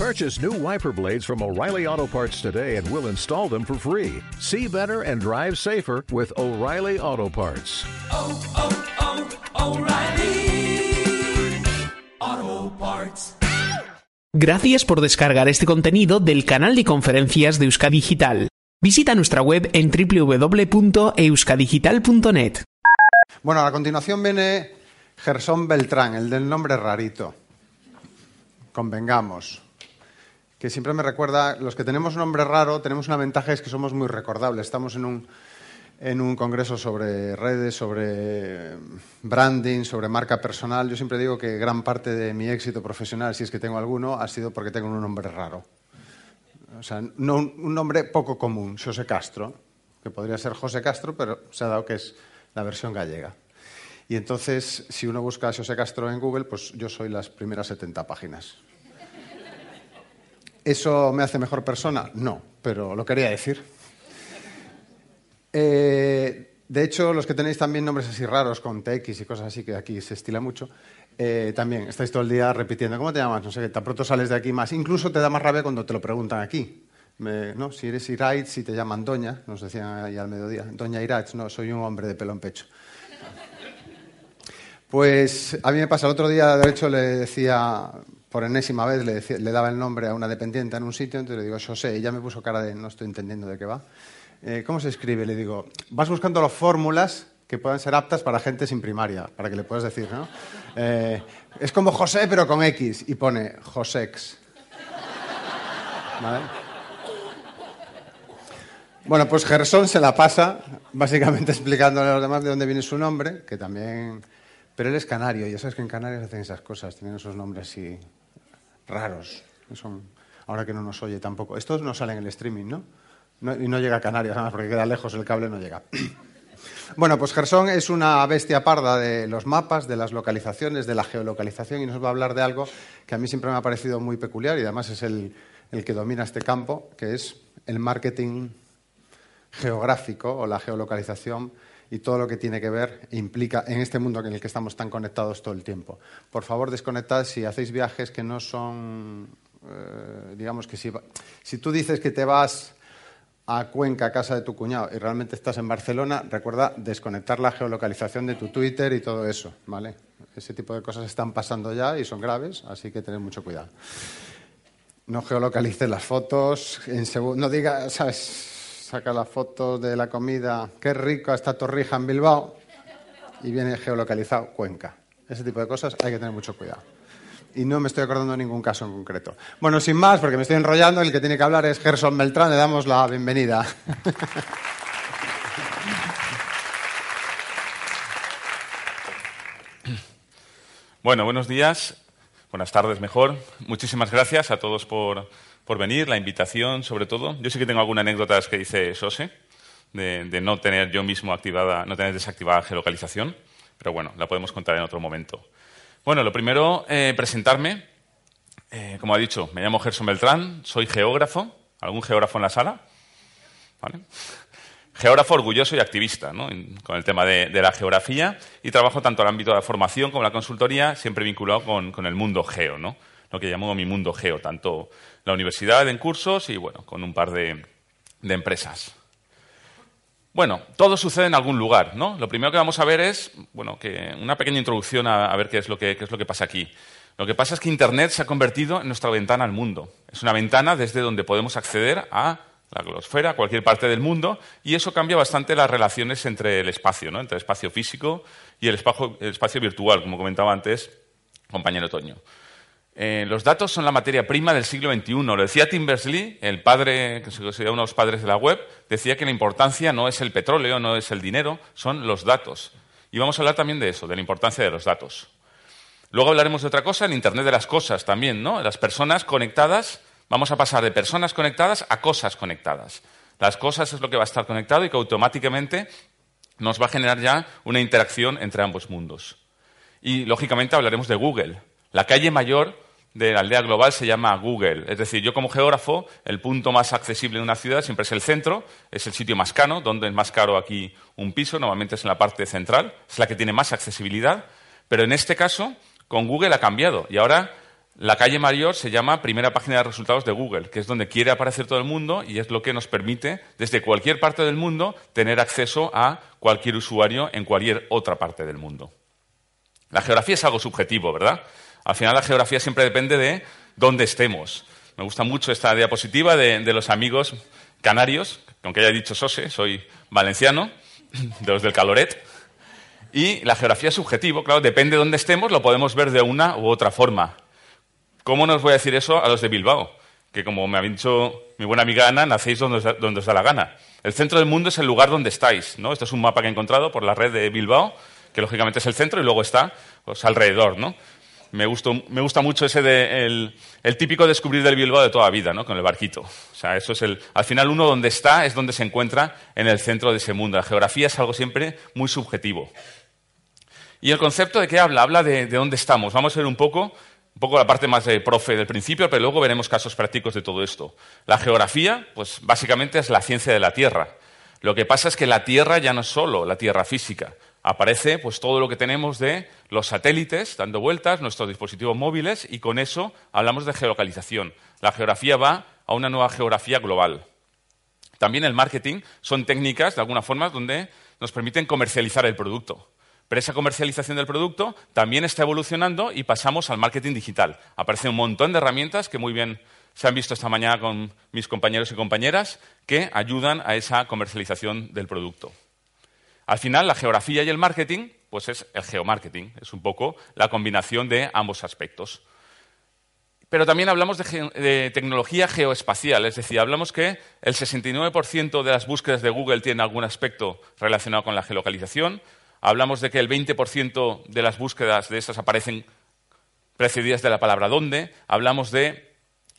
Purchase new wiper blades from O'Reilly Auto Parts today and we'll install them for free. See better and drive safer with O'Reilly Auto Parts. oh, oh, O'Reilly Auto Parts. Gracias por descargar este contenido del canal de conferencias de Euskadi Digital. Visita nuestra web en www.euskadigital.net. Bueno, a continuación viene Gersón Beltrán, el del nombre rarito. Convengamos. Que siempre me recuerda, los que tenemos nombre raro, tenemos una ventaja, es que somos muy recordables. Estamos en un, en un congreso sobre redes, sobre branding, sobre marca personal. Yo siempre digo que gran parte de mi éxito profesional, si es que tengo alguno, ha sido porque tengo un nombre raro. O sea, no un, un nombre poco común, José Castro, que podría ser José Castro, pero se ha dado que es la versión gallega. Y entonces, si uno busca a José Castro en Google, pues yo soy las primeras 70 páginas. ¿Eso me hace mejor persona? No, pero lo quería decir. Eh, de hecho, los que tenéis también nombres así raros, con TX y cosas así, que aquí se estila mucho, eh, también estáis todo el día repitiendo, ¿cómo te llamas? No sé, tan pronto sales de aquí más. Incluso te da más rabia cuando te lo preguntan aquí. ¿no? Si eres Iraitz, si te llaman Doña, nos decían ahí al mediodía. Doña Iraitz, no, soy un hombre de pelo en pecho. Pues a mí me pasa, el otro día, de hecho, le decía, por enésima vez, le, daba el nombre a una dependiente en un sitio, entonces le digo, José, y ella me puso cara de, no estoy entendiendo de qué va. Eh, ¿Cómo se escribe? Le digo, vas buscando las fórmulas que puedan ser aptas para gente sin primaria, para que le puedas decir, ¿no? Eh, es como José, pero con X, y pone Josex. ¿Vale? Bueno, pues Gersón se la pasa básicamente explicándole a los demás de dónde viene su nombre, que también... Pero él es canario, y ya sabes que en Canarias hacen esas cosas, tienen esos nombres así raros. Son... Ahora que no nos oye tampoco. Estos no salen en el streaming, ¿no? Y no llega a Canarias, además, porque queda lejos, el cable no llega. Bueno, pues Gersón es una bestia parda de los mapas, de las localizaciones, de la geolocalización y nos va a hablar de algo que a mí siempre me ha parecido muy peculiar y además es el, el que domina este campo, que es el marketing geográfico o la geolocalización y todo lo que tiene que ver implica en este mundo en el que estamos tan conectados todo el tiempo. Por favor, desconectad si hacéis viajes que no son, eh, digamos que si, si tú dices que te vas a Cuenca, a casa de tu cuñado, y realmente estás en Barcelona, recuerda desconectar la geolocalización de tu Twitter y todo eso, ¿vale? Ese tipo de cosas están pasando ya y son graves, así que tened mucho cuidado. No geolocalices las fotos, en no diga, ¿sabes? Saca las fotos de la comida, qué rico esta torrija en Bilbao, y viene geolocalizado Cuenca. Ese tipo de cosas hay que tener mucho cuidado. Y no me estoy acordando de ningún caso en concreto. Bueno, sin más, porque me estoy enrollando, el que tiene que hablar es Gerson Beltrán, le damos la bienvenida. Bueno, buenos días, buenas tardes mejor. Muchísimas gracias a todos por, por venir, la invitación sobre todo. Yo sí que tengo alguna anécdota que dice Sose, de, no tener yo mismo activada, no tener desactivada geolocalización, pero bueno, la podemos contar en otro momento. Bueno, lo primero, eh, presentarme. Eh, como ha dicho, me llamo Gerson Beltrán, soy geógrafo. ¿Algún geógrafo en la sala? ¿Vale? Geógrafo orgulloso y activista ¿no? Con el tema de, la geografía y trabajo tanto en el ámbito de la formación como la consultoría, siempre vinculado con el mundo geo, ¿no? Lo que llamo mi mundo geo, tanto la universidad en cursos y bueno, con un par de, empresas. Bueno, todo sucede en algún lugar, ¿no? Lo primero que vamos a ver es, bueno, que una pequeña introducción a, ver qué es, lo que, es lo que pasa aquí. Lo que pasa es que Internet se ha convertido en nuestra ventana al mundo. Es una ventana desde donde podemos acceder a la glosfera, a cualquier parte del mundo, y eso cambia bastante las relaciones entre el espacio, ¿no? entre el espacio físico y el espacio, el espacio virtual, como comentaba antes compañero Toño. Eh, los datos son la materia prima del siglo XXI. Lo decía Tim Berners-Lee, el padre, que se uno de los padres de la web, decía que la importancia no es el petróleo, no es el dinero, son los datos. Y vamos a hablar también de eso, de la importancia de los datos. Luego hablaremos de otra cosa, el Internet de las cosas también, ¿no? Las personas conectadas, vamos a pasar de personas conectadas a cosas conectadas. Las cosas es lo que va a estar conectado y que automáticamente nos va a generar ya una interacción entre ambos mundos. Y, lógicamente, hablaremos de Google. La calle mayor de la aldea global se llama Google. Es decir, yo como geógrafo, el punto más accesible de una ciudad siempre es el centro, es el sitio más caro, donde es más caro aquí un piso, normalmente es en la parte central, es la que tiene más accesibilidad, pero en este caso, con Google ha cambiado y ahora la calle mayor se llama primera página de resultados de Google, que es donde quiere aparecer todo el mundo y es lo que nos permite, desde cualquier parte del mundo, tener acceso a cualquier usuario en cualquier otra parte del mundo. La geografía es algo subjetivo, ¿verdad? Al final la geografía siempre depende de dónde estemos. Me gusta mucho esta diapositiva de, de los amigos canarios, que aunque haya dicho Sose, soy valenciano, de los del Caloret. Y la geografía es subjetivo, claro, depende de dónde estemos, lo podemos ver de una u otra forma. ¿Cómo nos voy a decir eso a los de Bilbao? Que como me ha dicho mi buena amiga Ana, nacéis donde os, da, la gana. El centro del mundo es el lugar donde estáis, ¿no? Este es un mapa que he encontrado por la red de Bilbao, que lógicamente es el centro y luego está pues, alrededor, ¿no? Me, me, gusta mucho ese de, el, el, típico descubrir del Bilbao de toda la vida, ¿no? Con el barquito. O sea, eso es el, al final uno donde está es donde se encuentra en el centro de ese mundo. La geografía es algo siempre muy subjetivo. Y el concepto de qué habla? Habla de, de dónde estamos. Vamos a ver un poco un poco la parte más de profe del principio, pero luego veremos casos prácticos de todo esto. La geografía, pues básicamente es la ciencia de la Tierra. Lo que pasa es que la Tierra ya no es solo la Tierra física. Aparece pues todo lo que tenemos de los satélites dando vueltas, nuestros dispositivos móviles, y con eso hablamos de geolocalización. La geografía va a una nueva geografía global. También el marketing son técnicas, de alguna forma, donde nos permiten comercializar el producto. Pero esa comercialización del producto también está evolucionando y pasamos al marketing digital. Aparece un montón de herramientas que muy bien se han visto esta mañana con mis compañeros y compañeras que ayudan a esa comercialización del producto. Al final, la geografía y el marketing, pues es el geomarketing, es un poco la combinación de ambos aspectos. Pero también hablamos de, de, tecnología geoespacial, es decir, hablamos que el 69% de las búsquedas de Google tienen algún aspecto relacionado con la geolocalización, Hablamos de que el 20% de las búsquedas de esas aparecen precedidas de la palabra dónde. Hablamos de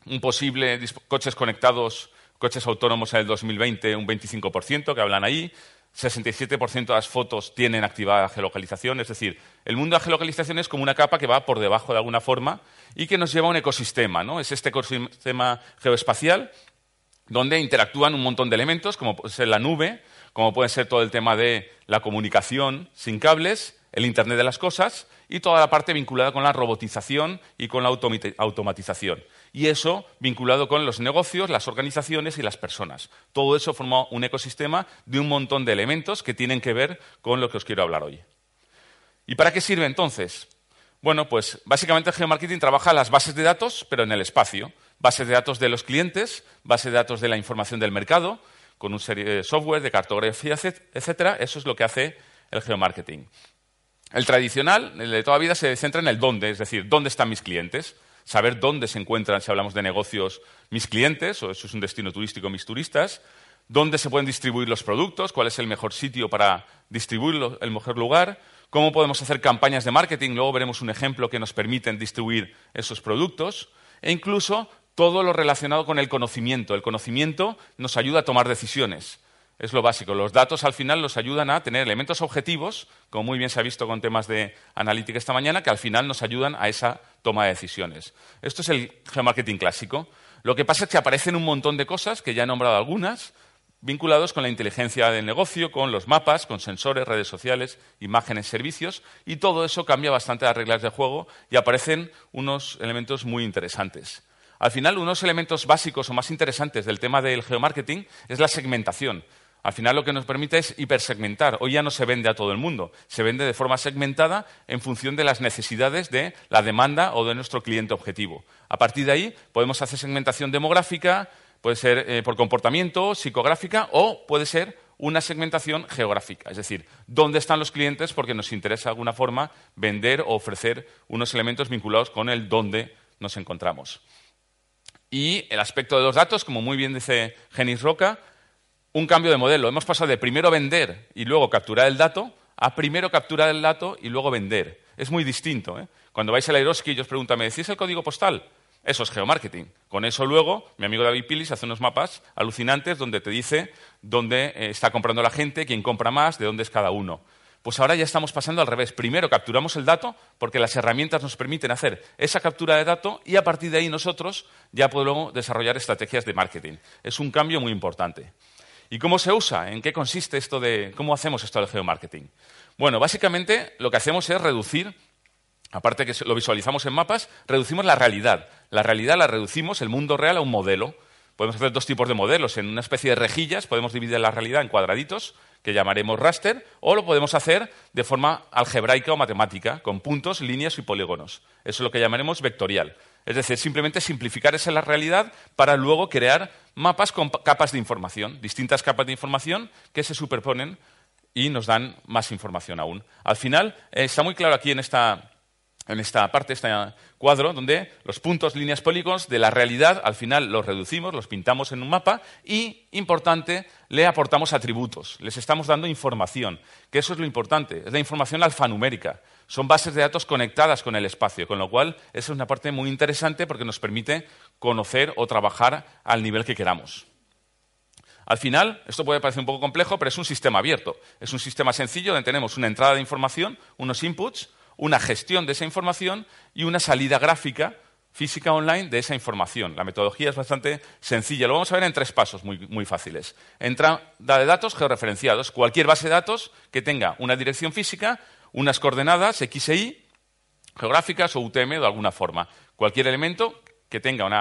un posible coches conectados, coches autónomos en el 2020, un 25% que hablan ahí. 67% de las fotos tienen activada la geolocalización. Es decir, el mundo de la geolocalización es como una capa que va por debajo de alguna forma y que nos lleva a un ecosistema. ¿no? Es este ecosistema geoespacial donde interactúan un montón de elementos, como puede ser la nube, como puede ser todo el tema de la comunicación sin cables, el Internet de las Cosas y toda la parte vinculada con la robotización y con la automatización. Y eso vinculado con los negocios, las organizaciones y las personas. Todo eso forma un ecosistema de un montón de elementos que tienen que ver con lo que os quiero hablar hoy. ¿Y para qué sirve entonces? Bueno, pues básicamente el geomarketing trabaja las bases de datos, pero en el espacio. Bases de datos de los clientes, bases de datos de la información del mercado, con una serie de software, de cartografía, etcétera. Eso es lo que hace el geomarketing. El tradicional, el de toda vida, se centra en el dónde, es decir, dónde están mis clientes, saber dónde se encuentran, si hablamos de negocios, mis clientes, o eso es un destino turístico, mis turistas, dónde se pueden distribuir los productos, cuál es el mejor sitio para distribuirlos, el mejor lugar, cómo podemos hacer campañas de marketing, luego veremos un ejemplo que nos permiten distribuir esos productos, e incluso todo lo relacionado con el conocimiento. El conocimiento nos ayuda a tomar decisiones. Es lo básico. Los datos al final nos ayudan a tener elementos objetivos, como muy bien se ha visto con temas de analítica esta mañana, que al final nos ayudan a esa toma de decisiones. Esto es el geomarketing clásico. Lo que pasa es que aparecen un montón de cosas, que ya he nombrado algunas, vinculados con la inteligencia del negocio, con los mapas, con sensores, redes sociales, imágenes, servicios, y todo eso cambia bastante las reglas de juego y aparecen unos elementos muy interesantes. Al final, unos elementos básicos o más interesantes del tema del geomarketing es la segmentación. Al final lo que nos permite es hipersegmentar. Hoy ya no se vende a todo el mundo, se vende de forma segmentada en función de las necesidades de la demanda o de nuestro cliente objetivo. A partir de ahí podemos hacer segmentación demográfica, puede ser eh, por comportamiento, psicográfica o puede ser una segmentación geográfica, es decir, dónde están los clientes porque nos interesa de alguna forma vender o ofrecer unos elementos vinculados con el dónde nos encontramos. Y el aspecto de los datos, como muy bien dice Genis Roca, un cambio de modelo. Hemos pasado de primero vender y luego capturar el dato a primero capturar el dato y luego vender. Es muy distinto. ¿eh? Cuando vais a la Eroski y os preguntan, ¿me decís el código postal? Eso es geomarketing. Con eso luego, mi amigo David Pilis hace unos mapas alucinantes donde te dice dónde eh, está comprando la gente, quién compra más, de dónde es cada uno. Pues ahora ya estamos pasando al revés. Primero capturamos el dato porque las herramientas nos permiten hacer esa captura de dato y a partir de ahí nosotros ya podemos desarrollar estrategias de marketing. Es un cambio muy importante. ¿Y cómo se usa? ¿En qué consiste esto de cómo hacemos esto del geomarketing? Bueno, básicamente lo que hacemos es reducir aparte que lo visualizamos en mapas, reducimos la realidad. La realidad la reducimos, el mundo real, a un modelo. Podemos hacer dos tipos de modelos. En una especie de rejillas podemos dividir la realidad en cuadraditos, que llamaremos raster, o lo podemos hacer de forma algebraica o matemática, con puntos, líneas y polígonos. Eso es lo que llamaremos vectorial. Es decir, simplemente simplificar esa la realidad para luego crear mapas con capas de información, distintas capas de información que se superponen y nos dan más información aún. Al final, eh, está muy claro aquí en esta, en esta parte, este cuadro, donde los puntos, líneas, polígonos de la realidad, al final los reducimos, los pintamos en un mapa y, importante, le aportamos atributos, les estamos dando información, que eso es lo importante, es la información alfanumérica. Son bases de datos conectadas con el espacio, con lo cual esa es una parte muy interesante porque nos permite conocer o trabajar al nivel que queramos. Al final, esto puede parecer un poco complejo, pero es un sistema abierto. Es un sistema sencillo donde tenemos una entrada de información, unos inputs, una gestión de esa información y una salida gráfica física online de esa información. La metodología es bastante sencilla. Lo vamos a ver en tres pasos muy, muy, fáciles. Entrada de datos georreferenciados. Cualquier base de datos que tenga una dirección física, unas coordenadas X e Y, geográficas o UTM de alguna forma. Cualquier elemento que tenga un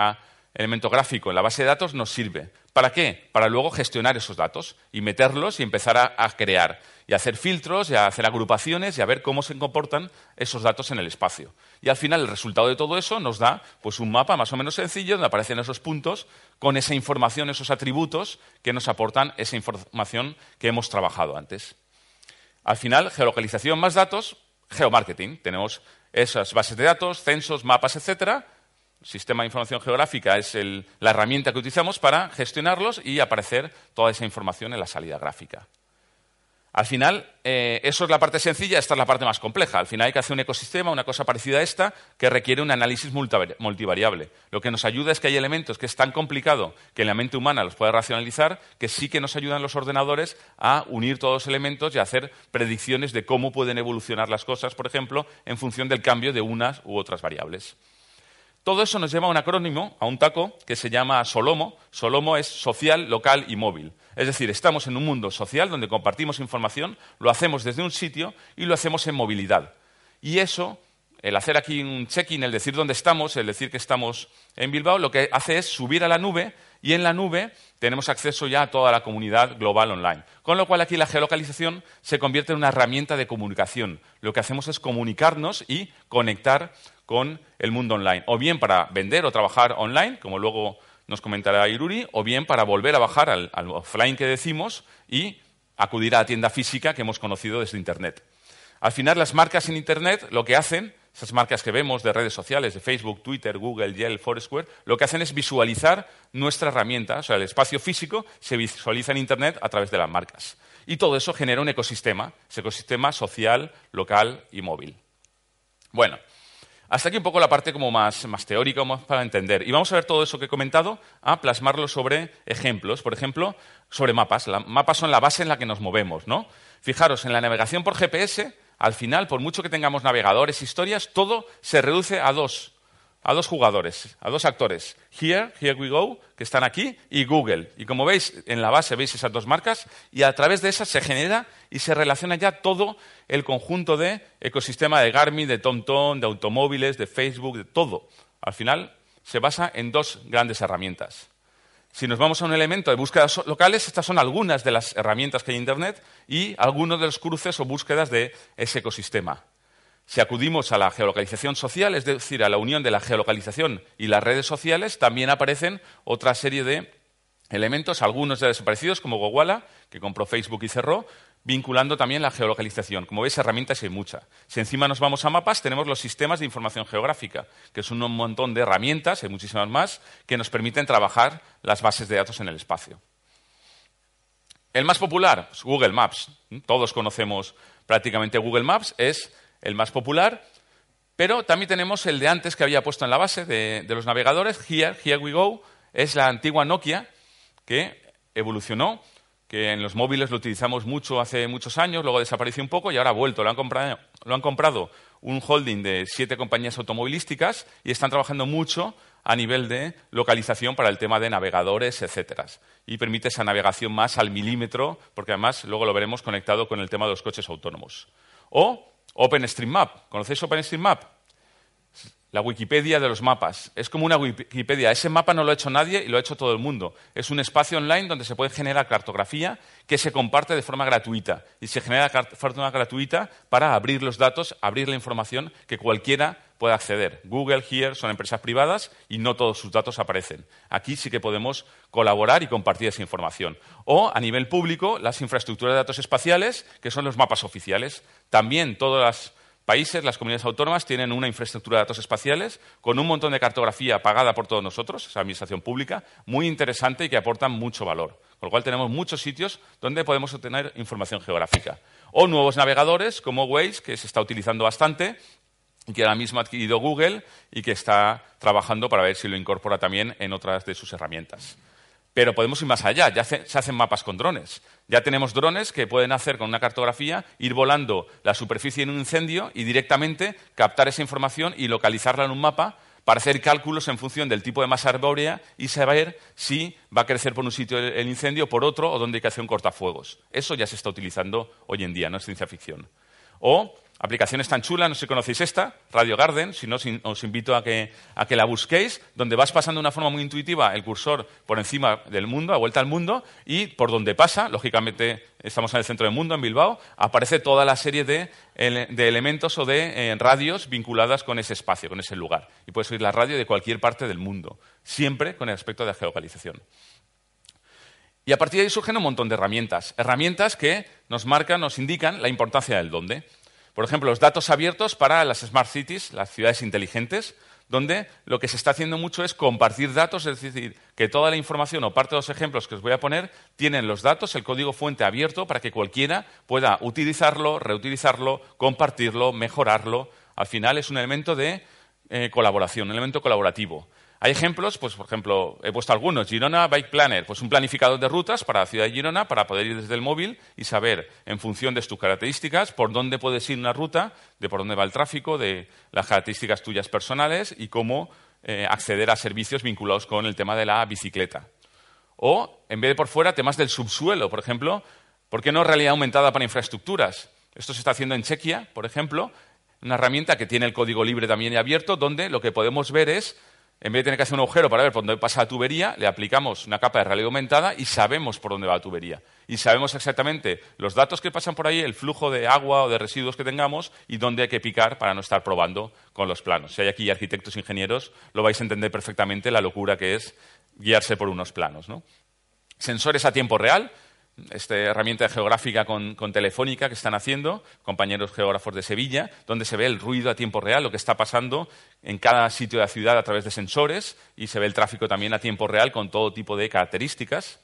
elemento gráfico en la base de datos nos sirve. ¿Para qué? Para luego gestionar esos datos y meterlos y empezar a, crear y hacer filtros y a hacer agrupaciones y a ver cómo se comportan esos datos en el espacio. Y al final el resultado de todo eso nos da pues, un mapa más o menos sencillo donde aparecen esos puntos con esa información, esos atributos que nos aportan esa información que hemos trabajado antes. Al final, geolocalización más datos, geomarketing. Tenemos esas bases de datos, censos, mapas, etcétera, sistema de información geográfica es la herramienta que utilizamos para gestionarlos y aparecer toda esa información en la salida gráfica. Al final, eh, eso es la parte sencilla, esta es la parte más compleja. Al final hay que hacer un ecosistema, una cosa parecida a esta, que requiere un análisis multivariable. Lo que nos ayuda es que hay elementos que es tan complicado que la mente humana los puede racionalizar, que sí que nos ayudan los ordenadores a unir todos los elementos y a hacer predicciones de cómo pueden evolucionar las cosas, por ejemplo, en función del cambio de unas u otras variables. Todo eso nos lleva a un acrónimo, a un taco, que se llama Solomo. Solomo es social, local y móvil. Es decir, estamos en un mundo social donde compartimos información, lo hacemos desde un sitio y lo hacemos en movilidad. Y eso, el hacer aquí un check-in, el decir dónde estamos, el decir que estamos en Bilbao, lo que hace es subir a la nube y en la nube tenemos acceso ya a toda la comunidad global online. Con lo cual aquí la geolocalización se convierte en una herramienta de comunicación. Lo que hacemos es comunicarnos y conectar con el mundo online, o bien para vender o trabajar online, como luego nos comentará Iruri, o bien para volver a bajar al, offline que decimos y acudir a la tienda física que hemos conocido desde Internet. Al final, las marcas en Internet lo que hacen, esas marcas que vemos de redes sociales, de Facebook, Twitter, Google, Yelp, Foursquare, lo que hacen es visualizar nuestra herramienta, o sea, el espacio físico se visualiza en Internet a través de las marcas. Y todo eso genera un ecosistema, ese ecosistema social, local y móvil. Bueno, hasta aquí un poco la parte como más, más teórica, más para entender. Y vamos a ver todo eso que he comentado, a plasmarlo sobre ejemplos. Por ejemplo, sobre mapas. Mapas son la base en la que nos movemos, ¿no? Fijaros, en la navegación por GPS, al final, por mucho que tengamos navegadores, historias, todo se reduce a dos a dos jugadores, a dos actores, Here, Here We Go, que están aquí, y Google. Y como veis, en la base veis esas dos marcas, y a través de esas se genera y se relaciona ya todo el conjunto de ecosistema de Garmin, de TomTom, de automóviles, de Facebook, de todo. Al final se basa en dos grandes herramientas. Si nos vamos a un elemento de búsquedas locales, estas son algunas de las herramientas que hay en Internet y algunos de los cruces o búsquedas de ese ecosistema. Si acudimos a la geolocalización social, es decir, a la unión de la geolocalización y las redes sociales, también aparecen otra serie de elementos, algunos ya desaparecidos, como Gowalla, que compró Facebook y cerró, vinculando también la geolocalización. Como veis, herramientas hay muchas. Si encima nos vamos a mapas, tenemos los sistemas de información geográfica, que son un montón de herramientas, hay muchísimas más, que nos permiten trabajar las bases de datos en el espacio. El más popular, pues Google Maps. Todos conocemos prácticamente Google Maps, es el más popular, pero también tenemos el de antes que había puesto en la base de, los navegadores, Here, Here We Go, es la antigua Nokia que evolucionó, que en los móviles lo utilizamos mucho hace muchos años, luego desapareció un poco y ahora ha vuelto. Lo han comprado, lo han comprado un holding de siete compañías automovilísticas y están trabajando mucho a nivel de localización para el tema de navegadores, etcétera. Y permite esa navegación más al milímetro, porque además luego lo veremos conectado con el tema de los coches autónomos. O OpenStreetMap. ¿Conocéis OpenStreetMap? La Wikipedia de los mapas. Es como una Wikipedia. Ese mapa no lo ha hecho nadie y lo ha hecho todo el mundo. Es un espacio online donde se puede generar cartografía que se comparte de forma gratuita. Y se genera forma gratuita para abrir los datos, abrir la información que cualquiera pueda acceder. Google, Here son empresas privadas y no todos sus datos aparecen. Aquí sí que podemos colaborar y compartir esa información. O, a nivel público, las infraestructuras de datos espaciales, que son los mapas oficiales. También todas las países, las comunidades autónomas, tienen una infraestructura de datos espaciales con un montón de cartografía pagada por todos nosotros, esa administración pública, muy interesante y que aportan mucho valor. Con lo cual tenemos muchos sitios donde podemos obtener información geográfica. O nuevos navegadores como Waze, que se está utilizando bastante y que ahora mismo ha adquirido Google y que está trabajando para ver si lo incorpora también en otras de sus herramientas. Pero podemos ir más allá, ya se hacen mapas con drones. Ya tenemos drones que pueden hacer con una cartografía, ir volando la superficie en un incendio y directamente captar esa información y localizarla en un mapa para hacer cálculos en función del tipo de masa arbórea y saber si va a crecer por un sitio el incendio por otro o dónde hay que hacer un cortafuegos. Eso ya se está utilizando hoy en día, no es ciencia ficción. O aplicaciones tan chulas, no sé si conocéis esta, Radio Garden, si no os invito a que, la busquéis, donde vas pasando de una forma muy intuitiva el cursor por encima del mundo, a vuelta al mundo, y por donde pasa, lógicamente estamos en el centro del mundo, en Bilbao, aparece toda la serie de, elementos o de eh, radios vinculadas con ese espacio, con ese lugar. Y puedes oír la radio de cualquier parte del mundo, siempre con el aspecto de geolocalización. Y a partir de ahí surgen un montón de herramientas, herramientas que nos marcan, nos indican la importancia del dónde. Por ejemplo, los datos abiertos para las smart cities, las ciudades inteligentes, donde lo que se está haciendo mucho es compartir datos, es decir, que toda la información o parte de los ejemplos que os voy a poner tienen los datos, el código fuente abierto para que cualquiera pueda utilizarlo, reutilizarlo, compartirlo, mejorarlo. Al final es un elemento de eh, colaboración, un elemento colaborativo. Hay ejemplos, pues por ejemplo, he puesto algunos. Girona Bike Planner, pues un planificador de rutas para la ciudad de Girona para poder ir desde el móvil y saber, en función de tus características, por dónde puedes ir una ruta, de por dónde va el tráfico, de las características tuyas personales y cómo eh, acceder a servicios vinculados con el tema de la bicicleta. O, en vez de por fuera, temas del subsuelo, por ejemplo, ¿por qué no realidad aumentada para infraestructuras? Esto se está haciendo en Chequia, por ejemplo, una herramienta que tiene el código libre también y abierto, donde lo que podemos ver es en vez de tener que hacer un agujero para ver por dónde pasa la tubería, le aplicamos una capa de realidad aumentada y sabemos por dónde va la tubería. Y sabemos exactamente los datos que pasan por ahí, el flujo de agua o de residuos que tengamos y dónde hay que picar para no estar probando con los planos. Si hay aquí arquitectos ingenieros, lo vais a entender perfectamente la locura que es guiarse por unos planos. Sensores a tiempo real esta herramienta geográfica con, Telefónica que están haciendo, compañeros geógrafos de Sevilla, donde se ve el ruido a tiempo real, lo que está pasando en cada sitio de la ciudad a través de sensores y se ve el tráfico también a tiempo real con todo tipo de características.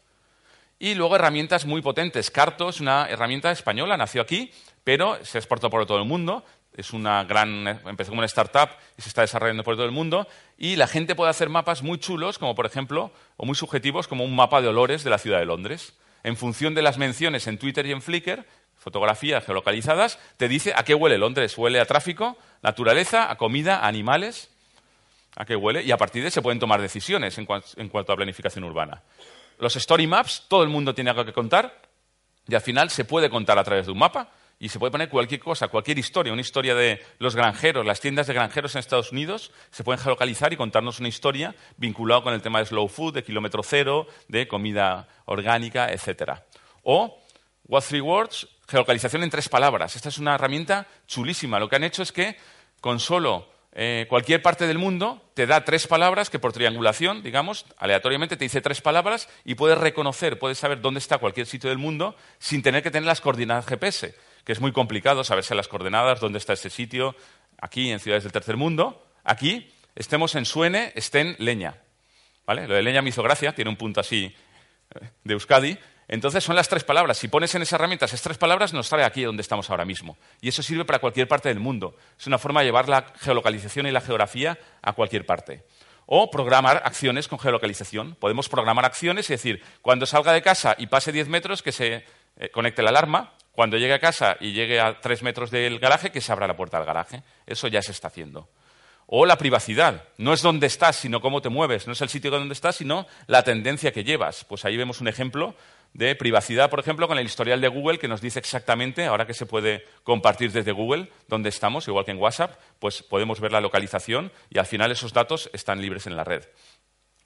Y luego herramientas muy potentes. Carto es una herramienta española, nació aquí, pero se exportó por todo el mundo. Es una gran, empezó como una startup y se está desarrollando por todo el mundo. Y la gente puede hacer mapas muy chulos, como por ejemplo, o muy subjetivos, como un mapa de olores de la ciudad de Londres en función de las menciones en Twitter y en Flickr, fotografías geolocalizadas, te dice a qué huele Londres. Huele a tráfico, naturaleza, a comida, a animales. ¿A qué huele? Y a partir de ahí se pueden tomar decisiones en, cuanto a planificación urbana. Los story maps, todo el mundo tiene algo que contar y al final se puede contar a través de un mapa y se puede poner cualquier cosa, cualquier historia, una historia de los granjeros, las tiendas de granjeros en Estados Unidos, se pueden geolocalizar y contarnos una historia vinculada con el tema de slow food, de kilómetro cero, de comida orgánica, etc. O What Three Words, geolocalización en tres palabras. Esta es una herramienta chulísima. Lo que han hecho es que con solo eh, cualquier parte del mundo te da tres palabras que por triangulación, digamos, aleatoriamente te dice tres palabras y puedes reconocer, puedes saber dónde está cualquier sitio del mundo sin tener que tener las coordenadas GPS que es muy complicado saberse las coordenadas, dónde está ese sitio, aquí en ciudades del tercer mundo. Aquí, estemos en Suene, estén Leña. ¿Vale? Lo de Leña me hizo gracia, tiene un punto así eh, de Euskadi. Entonces son las tres palabras. Si pones en esa herramienta esas tres palabras, nos trae aquí donde estamos ahora mismo. Y eso sirve para cualquier parte del mundo. Es una forma de llevar la geolocalización y la geografía a cualquier parte. O programar acciones con geolocalización. Podemos programar acciones y decir, cuando salga de casa y pase 10 metros, que se eh, conecte la alarma, cuando llegue a casa y llegue a tres metros del garaje, que se abra la puerta del garaje. Eso ya se está haciendo. O la privacidad. No es dónde estás, sino cómo te mueves. No es el sitio donde estás, sino la tendencia que llevas. Pues ahí vemos un ejemplo de privacidad, por ejemplo, con el historial de Google que nos dice exactamente, ahora que se puede compartir desde Google, dónde estamos, igual que en WhatsApp, pues podemos ver la localización y al final esos datos están libres en la red.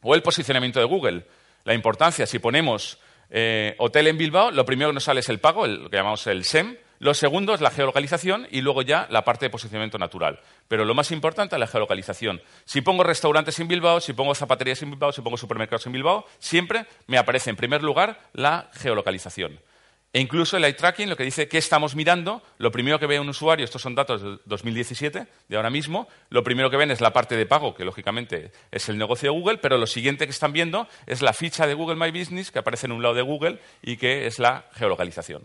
O el posicionamiento de Google. La importancia, si ponemos eh, hotel en Bilbao, lo primero que nos sale es el pago, lo que llamamos el SEM, lo segundo es la geolocalización y luego ya la parte de posicionamiento natural. Pero lo más importante es la geolocalización. Si pongo restaurantes en Bilbao, si pongo zapaterías en Bilbao, si pongo supermercados en Bilbao, siempre me aparece en primer lugar la geolocalización. E incluso el eye tracking, lo que dice qué estamos mirando, lo primero que ve un usuario, estos son datos de 2017, de ahora mismo, lo primero que ven es la parte de pago, que lógicamente es el negocio de Google, pero lo siguiente que están viendo es la ficha de Google My Business que aparece en un lado de Google y que es la geolocalización.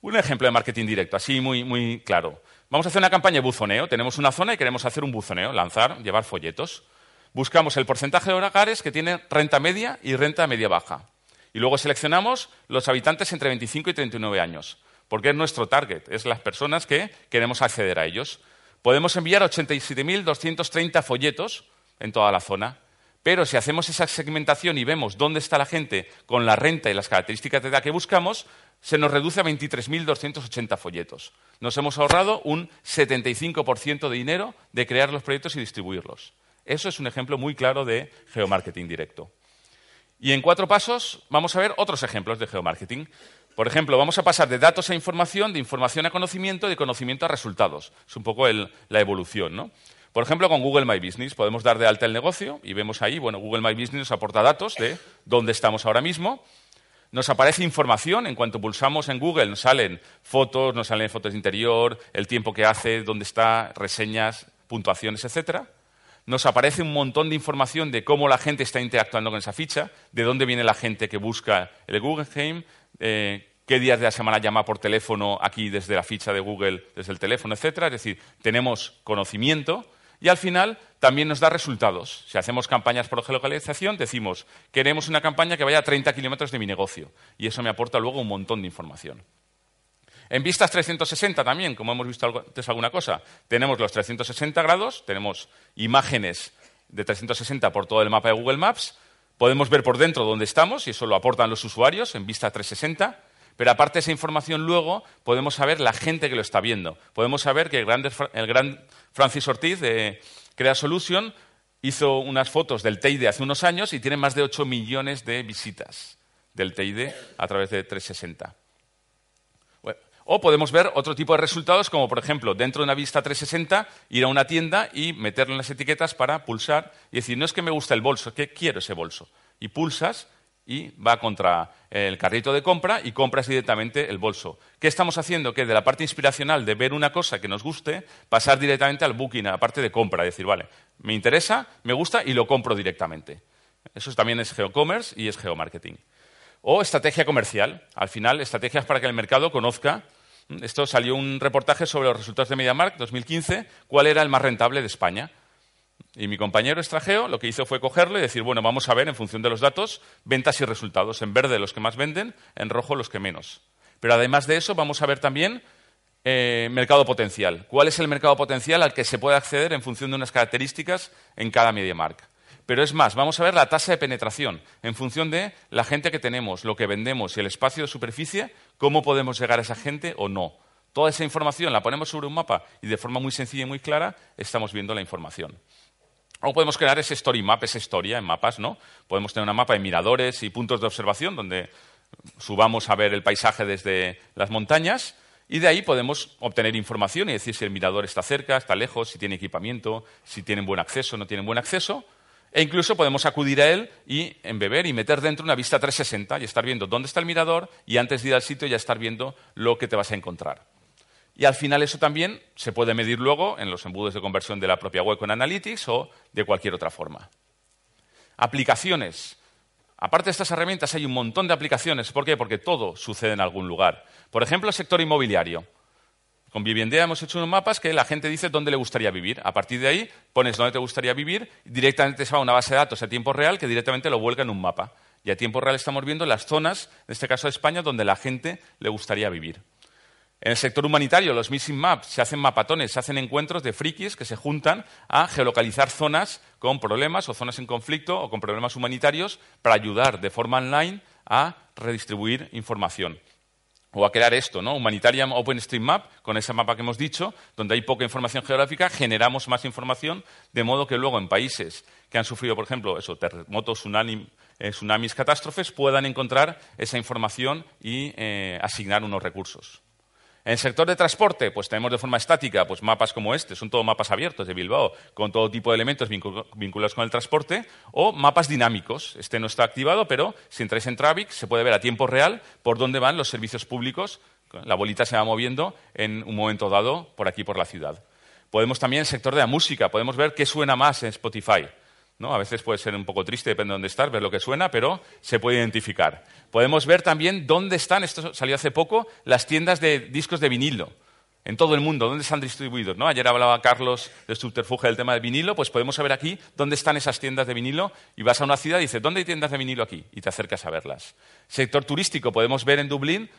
Un ejemplo de marketing directo, así muy, muy claro. Vamos a hacer una campaña de buzoneo. Tenemos una zona y queremos hacer un buzoneo, lanzar, llevar folletos. Buscamos el porcentaje de hogares que tiene renta media y renta media baja. Y luego seleccionamos los habitantes entre 25 y 39 años, porque es nuestro target, es las personas que queremos acceder a ellos. Podemos enviar 87.230 folletos en toda la zona. Pero si hacemos esa segmentación y vemos dónde está la gente con la renta y las características de edad que buscamos, se nos reduce a 23.280 folletos. Nos hemos ahorrado un 75% de dinero de crear los proyectos y distribuirlos. Eso es un ejemplo muy claro de geomarketing directo. Y en cuatro pasos vamos a ver otros ejemplos de geomarketing. Por ejemplo, vamos a pasar de datos a información, de información a conocimiento, de conocimiento a resultados. Es un poco la evolución, ¿no? Por ejemplo, con Google My Business podemos dar de alta el negocio y vemos ahí, bueno, Google My Business nos aporta datos de dónde estamos ahora mismo nos aparece información, en cuanto pulsamos en Google nos salen fotos, nos salen fotos de interior, el tiempo que hace, dónde está, reseñas, puntuaciones, etc. Nos aparece un montón de información de cómo la gente está interactuando con esa ficha, de dónde viene la gente que busca el Game, eh, qué días de la semana llama por teléfono aquí desde la ficha de Google, desde el teléfono, etc. Es decir, tenemos conocimiento y al final también nos da resultados. Si hacemos campañas por geolocalización, decimos, queremos una campaña que vaya a 30 kilómetros de mi negocio. Y eso me aporta luego un montón de información. En vistas 360 también, como hemos visto antes alguna cosa, tenemos los 360 grados, tenemos imágenes de 360 por todo el mapa de Google Maps, podemos ver por dentro dónde estamos, y eso lo aportan los usuarios en vista 360, pero aparte de esa información, luego podemos saber la gente que lo está viendo. Podemos saber que el gran, Francis Ortiz de Crea Solution hizo unas fotos del TID hace unos años y tiene más de 8 millones de visitas del TID a través de 360. O podemos ver otro tipo de resultados, como por ejemplo, dentro de una vista 360, ir a una tienda y meterle en las etiquetas para pulsar y decir, no es que me gusta el bolso, que quiero ese bolso. Y pulsas y va contra el carrito de compra y compras directamente el bolso. ¿Qué estamos haciendo? Que de la parte inspiracional de ver una cosa que nos guste, pasar directamente al booking, a la parte de compra, decir, vale, me interesa, me gusta y lo compro directamente. Eso también es geocommerce y es geomarketing. O estrategia comercial. Al final, estrategias para que el mercado conozca. Esto salió un reportaje sobre los resultados de MediaMarkt 2015, cuál era el más rentable de España. Y mi compañero extranjero lo que hizo fue cogerlo y decir, bueno, vamos a ver en función de los datos ventas y resultados. En verde los que más venden, en rojo los que menos. Pero además de eso vamos a ver también eh, mercado potencial. ¿Cuál es el mercado potencial al que se puede acceder en función de unas características en cada media marca? Pero es más, vamos a ver la tasa de penetración en función de la gente que tenemos, lo que vendemos y el espacio de superficie, cómo podemos llegar a esa gente o no. Toda esa información la ponemos sobre un mapa y de forma muy sencilla y muy clara estamos viendo la información. O podemos crear ese story map, esa historia en mapas, ¿no? Podemos tener una mapa de miradores y puntos de observación donde subamos a ver el paisaje desde las montañas y de ahí podemos obtener información y decir si el mirador está cerca, está lejos, si tiene equipamiento, si tienen buen acceso, no tienen buen acceso. E incluso podemos acudir a él y embeber y meter dentro una vista 360 y estar viendo dónde está el mirador y antes de ir al sitio ya estar viendo lo que te vas a encontrar. Y al final eso también se puede medir luego en los embudos de conversión de la propia web con Analytics o de cualquier otra forma. Aplicaciones. Aparte de estas herramientas hay un montón de aplicaciones. ¿Por qué? Porque todo sucede en algún lugar. Por ejemplo, el sector inmobiliario. Con Viviendea hemos hecho unos mapas que la gente dice dónde le gustaría vivir. A partir de ahí pones dónde te gustaría vivir directamente se va a una base de datos a tiempo real que directamente lo vuelca en un mapa. Y a tiempo real estamos viendo las zonas, en este caso de España, donde la gente le gustaría vivir. En el sector humanitario, los Missing Maps se hacen mapatones, se hacen encuentros de frikis que se juntan a geolocalizar zonas con problemas o zonas en conflicto o con problemas humanitarios para ayudar de forma online a redistribuir información. O a crear esto, ¿no? Humanitarian OpenStreetMap, con ese mapa que hemos dicho, donde hay poca información geográfica, generamos más información, de modo que luego en países que han sufrido, por ejemplo, eso, terremotos, eh, tsunamis, catástrofes, puedan encontrar esa información y eh, asignar unos recursos. En el sector de transporte, pues tenemos de forma estática pues mapas como este, son todos mapas abiertos de Bilbao, con todo tipo de elementos vinculados con el transporte, o mapas dinámicos. Este no está activado, pero si entráis en Travic se puede ver a tiempo real por dónde van los servicios públicos. La bolita se va moviendo en un momento dado por aquí, por la ciudad. Podemos también, en el sector de la música, podemos ver qué suena más en Spotify. ¿No? A veces puede ser un poco triste, depende de dónde estás, ver lo que suena, pero se puede identificar. Podemos ver también dónde están, esto salió hace poco, las tiendas de discos de vinilo en todo el mundo, dónde están distribuidos. ¿no? Ayer hablaba Carlos de subterfuge del tema del vinilo, pues podemos saber aquí dónde están esas tiendas de vinilo y vas a una ciudad y dices, ¿dónde hay tiendas de vinilo aquí? Y te acercas a verlas. Sector turístico, podemos ver en Dublín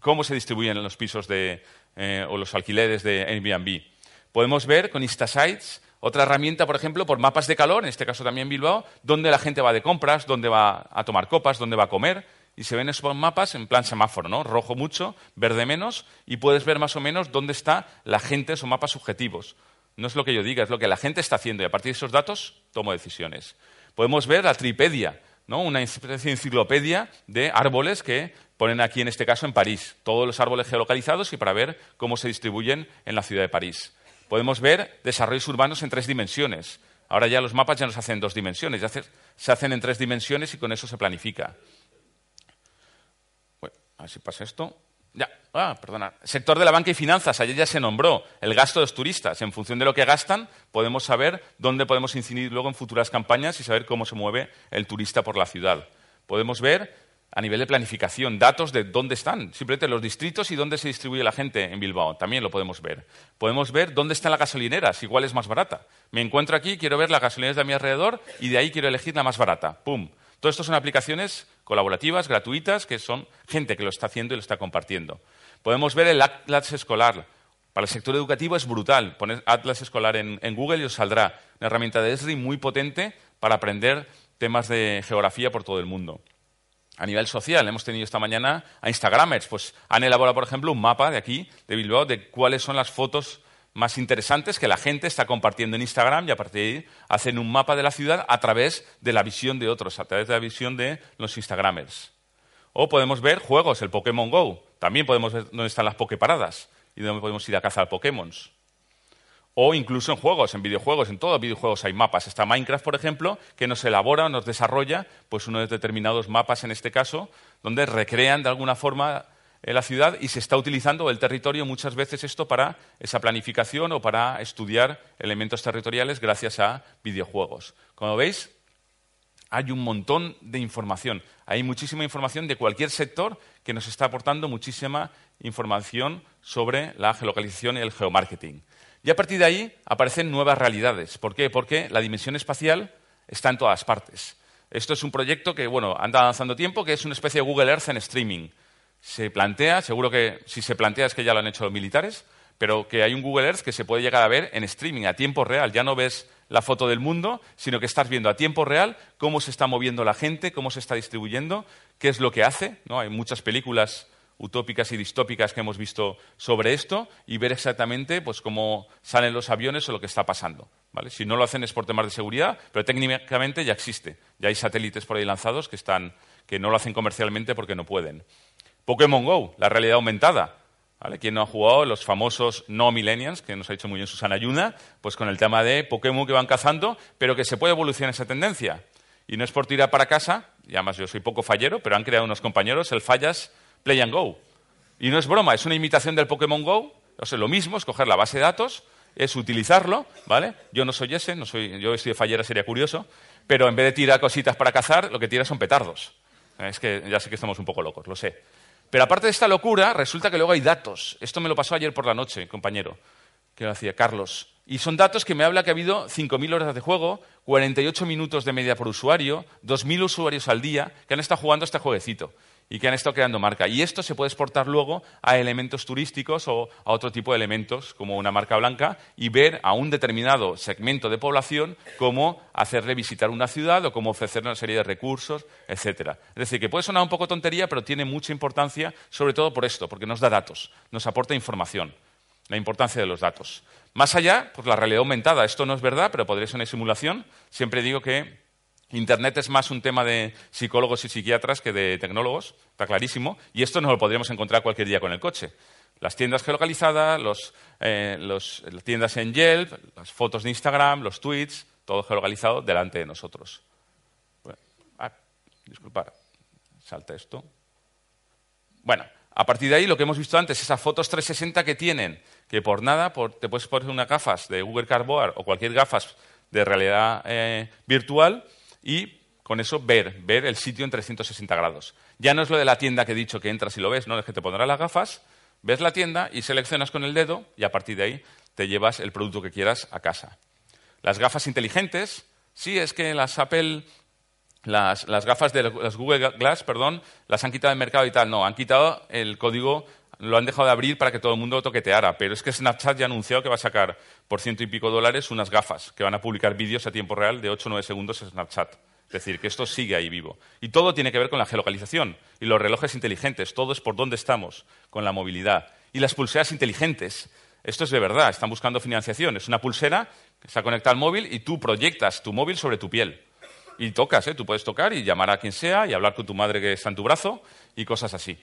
cómo se distribuyen los pisos de, eh, o los alquileres de Airbnb. Podemos ver con Instasites otra herramienta, por ejemplo, por mapas de calor, en este caso también Bilbao, dónde la gente va de compras, dónde va a tomar copas, dónde va a comer. Y se ven esos mapas en plan semáforo, ¿no? Rojo mucho, verde menos, y puedes ver más o menos dónde está la gente, esos mapas subjetivos. No es lo que yo diga, es lo que la gente está haciendo y a partir de esos datos tomo decisiones. Podemos ver la Tripedia, ¿no? una especie de enciclopedia de árboles que ponen aquí, en este caso, en París. Todos los árboles geolocalizados y para ver cómo se distribuyen en la ciudad de París podemos ver desarrollos urbanos en tres dimensiones. Ahora ya los mapas ya no se hacen en dos dimensiones, ya se hacen en tres dimensiones y con eso se planifica. Bueno, a ver si pasa esto. Ya, ah, perdona. Sector de la banca y finanzas, ayer ya se nombró el gasto de los turistas. En función de lo que gastan, podemos saber dónde podemos incidir luego en futuras campañas y saber cómo se mueve el turista por la ciudad. Podemos ver a nivel de planificación, datos de dónde están, simplemente los distritos y dónde se distribuye la gente en Bilbao, también lo podemos ver. Podemos ver dónde están las gasolineras, igual es más barata. Me encuentro aquí, quiero ver las gasolineras de mi alrededor y de ahí quiero elegir la más barata. ¡Pum! Todo esto son aplicaciones colaborativas, gratuitas, que son gente que lo está haciendo y lo está compartiendo. Podemos ver el Atlas escolar. Para el sector educativo es brutal. Poner Atlas escolar en, en Google y os saldrá una herramienta de Esri muy potente para aprender temas de geografía por todo el mundo a nivel social. Hemos tenido esta mañana a Instagramers, pues han elaborado, por ejemplo, un mapa de aquí, de Bilbao, de cuáles son las fotos más interesantes que la gente está compartiendo en Instagram y a partir de ahí hacen un mapa de la ciudad a través de la visión de otros, a través de la visión de los Instagramers. O podemos ver juegos, el Pokémon Go. También podemos ver dónde están las Poképaradas y dónde podemos ir a cazar Pokémon. O incluso en juegos, en videojuegos, en todos los videojuegos hay mapas. Está Minecraft, por ejemplo, que nos elabora, nos desarrolla pues unos determinados mapas, en este caso, donde recrean de alguna forma eh, la ciudad y se está utilizando el territorio muchas veces esto para esa planificación o para estudiar elementos territoriales gracias a videojuegos. Como veis, hay un montón de información. Hay muchísima información de cualquier sector que nos está aportando muchísima información sobre la geolocalización y el geomarketing. Y a partir de ahí aparecen nuevas realidades. ¿Por qué? Porque la dimensión espacial está en todas partes. Esto es un proyecto que, bueno, anda avanzando tiempo, que es una especie de Google Earth en streaming. Se plantea, seguro que si se plantea es que ya lo han hecho los militares, pero que hay un Google Earth que se puede llegar a ver en streaming, a tiempo real. Ya no ves la foto del mundo, sino que estás viendo a tiempo real cómo se está moviendo la gente, cómo se está distribuyendo, qué es lo que hace. ¿no? Hay muchas películas utópicas y distópicas que hemos visto sobre esto y ver exactamente pues, cómo salen los aviones o lo que está pasando. ¿vale? Si no lo hacen es por temas de seguridad, pero técnicamente ya existe. Ya hay satélites por ahí lanzados que, están, que no lo hacen comercialmente porque no pueden. Pokémon Go, la realidad aumentada. ¿Vale? ¿Quién no ha jugado los famosos no millennials, que nos ha dicho muy bien Susana Yuna, pues con el tema de Pokémon que van cazando, pero que se puede evolucionar esa tendencia? Y no es por tirar para casa, y además yo soy poco fallero, pero han creado unos compañeros el Fallas Play and Go. Y no es broma, es una imitación del Pokémon Go. Lo mismo es coger la base de datos, es utilizarlo, ¿vale? Yo no soy ese, no soy, yo estoy de fallera, sería curioso, pero en vez de tirar cositas para cazar, lo que tira son petardos. Es que ya sé que estamos un poco locos, lo sé. Pero aparte de esta locura, resulta que luego hay datos. Esto me lo pasó ayer por la noche, compañero. que hacía Carlos. Y son datos que me habla que ha habido 5.000 horas de juego, 48 minutos de media por usuario, 2.000 usuarios al día que han estado jugando este jueguecito y que han estado creando marca. Y esto se puede exportar luego a elementos turísticos o a otro tipo de elementos, como una marca blanca, y ver a un determinado segmento de población cómo hacerle visitar una ciudad o cómo ofrecerle una serie de recursos, etcétera. Es decir, que puede sonar un poco tontería, pero tiene mucha importancia, sobre todo por esto, porque nos da datos, nos aporta información, la importancia de los datos. Más allá, pues la realidad aumentada. Esto no es verdad, pero podría ser una simulación. Siempre digo que Internet es más un tema de psicólogos y psiquiatras que de tecnólogos, está clarísimo, y esto nos lo podríamos encontrar cualquier día con el coche. Las tiendas geolocalizadas, los, eh, los, las tiendas en Yelp, las fotos de Instagram, los tweets, todo geolocalizado delante de nosotros. Bueno, ah, salta esto. Bueno, a partir de ahí, lo que hemos visto antes, esas fotos 360 que tienen, que por nada te puedes poner unas gafas de Google Cardboard o cualquier gafas de realidad eh, virtual y con eso ver, ver el sitio en 360 grados. Ya no es lo de la tienda que he dicho que entras y lo ves, no, es que te pondrás las gafas, ves la tienda y seleccionas con el dedo y a partir de ahí te llevas el producto que quieras a casa. Las gafas inteligentes, sí, es que las Apple las, gafas de las Google Glass, perdón, las han quitado del mercado y tal. No, han quitado el código, lo han dejado de abrir para que todo el mundo lo toqueteara. Pero es que Snapchat ya ha anunciado que va a sacar por ciento y pico dólares unas gafas que van a publicar vídeos a tiempo real de 8 o 9 segundos en Snapchat. Es decir, que esto sigue ahí vivo. Y todo tiene que ver con la geolocalización y los relojes inteligentes. Todo es por dónde estamos, con la movilidad. Y las pulseras inteligentes. Esto es de verdad. Están buscando financiación. Es una pulsera que está conectada al móvil y tú proyectas tu móvil sobre tu piel y tocas, ¿eh? Tú puedes tocar y llamar a quien sea y hablar con tu madre que está en tu brazo y cosas así.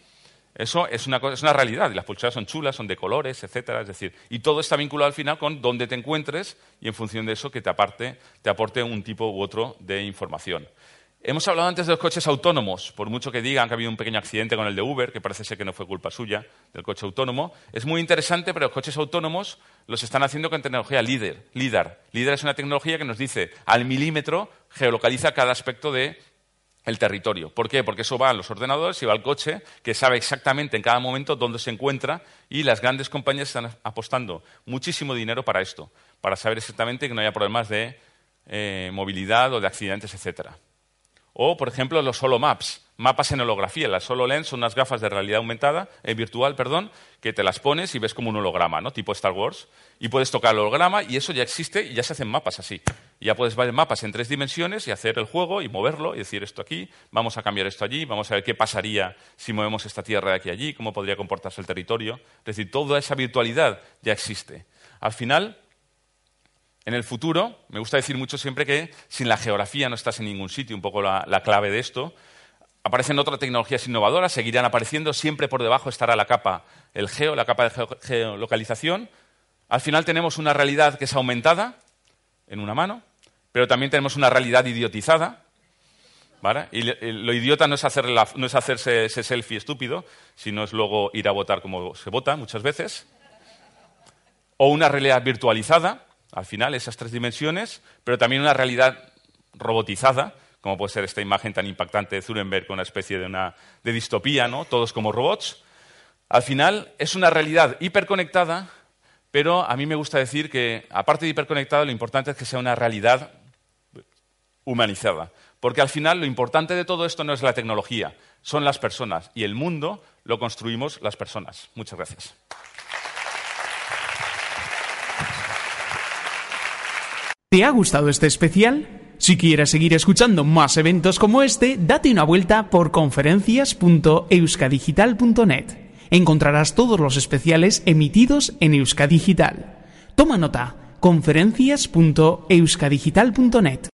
Eso es una, es una realidad las pulseras son chulas, son de colores, etcétera. Es decir, y todo está vinculado al final con dónde te encuentres y en función de eso que te, aparte, te aporte un tipo u otro de información. Hemos hablado antes de los coches autónomos, por mucho que digan que ha habido un pequeño accidente con el de Uber, que parece ser que no fue culpa suya, del coche autónomo. Es muy interesante, pero los coches autónomos los están haciendo con tecnología LIDAR. LIDAR, LIDAR es una tecnología que nos dice al milímetro, geolocaliza cada aspecto del territorio. ¿Por qué? Porque eso va a los ordenadores y va al coche, que sabe exactamente en cada momento dónde se encuentra y las grandes compañías están apostando muchísimo dinero para esto, para saber exactamente que no haya problemas de eh, movilidad o de accidentes, etcétera. O, por ejemplo, los solo maps, mapas en holografía. Las solo lens son unas gafas de realidad aumentada, eh, virtual, perdón, que te las pones y ves como un holograma, ¿no? Tipo Star Wars. Y puedes tocar el holograma y eso ya existe y ya se hacen mapas así. Y ya puedes ver mapas en tres dimensiones y hacer el juego y moverlo y decir esto aquí, vamos a cambiar esto allí, vamos a ver qué pasaría si movemos esta tierra de aquí a allí, cómo podría comportarse el territorio. Es decir, toda esa virtualidad ya existe. Al final, en el futuro, me gusta decir mucho siempre que sin la geografía no estás en ningún sitio, un poco la, clave de esto. Aparecen otras tecnologías innovadoras, seguirán apareciendo, siempre por debajo estará la capa, el geo, la capa de geolocalización. Al final tenemos una realidad que es aumentada en una mano, pero también tenemos una realidad idiotizada. Y lo idiota no es, no es hacerse ese selfie estúpido, sino es luego ir a votar como se vota muchas veces. O una realidad virtualizada, al final, esas tres dimensiones, pero también una realidad robotizada, como puede ser esta imagen tan impactante de Zurenberg con una especie de, una, de distopía, ¿no? todos como robots. Al final, es una realidad hiperconectada, pero a mí me gusta decir que, aparte de hiperconectada, lo importante es que sea una realidad humanizada. Porque al final lo importante de todo esto no es la tecnología, son las personas. Y el mundo lo construimos las personas. Muchas gracias. ¿Te ha gustado este especial? Si quieres seguir escuchando más eventos como este, date una vuelta por conferencias.euskadigital.net. Encontrarás todos los especiales emitidos en Euskadigital. Toma nota, conferencias.euskadigital.net.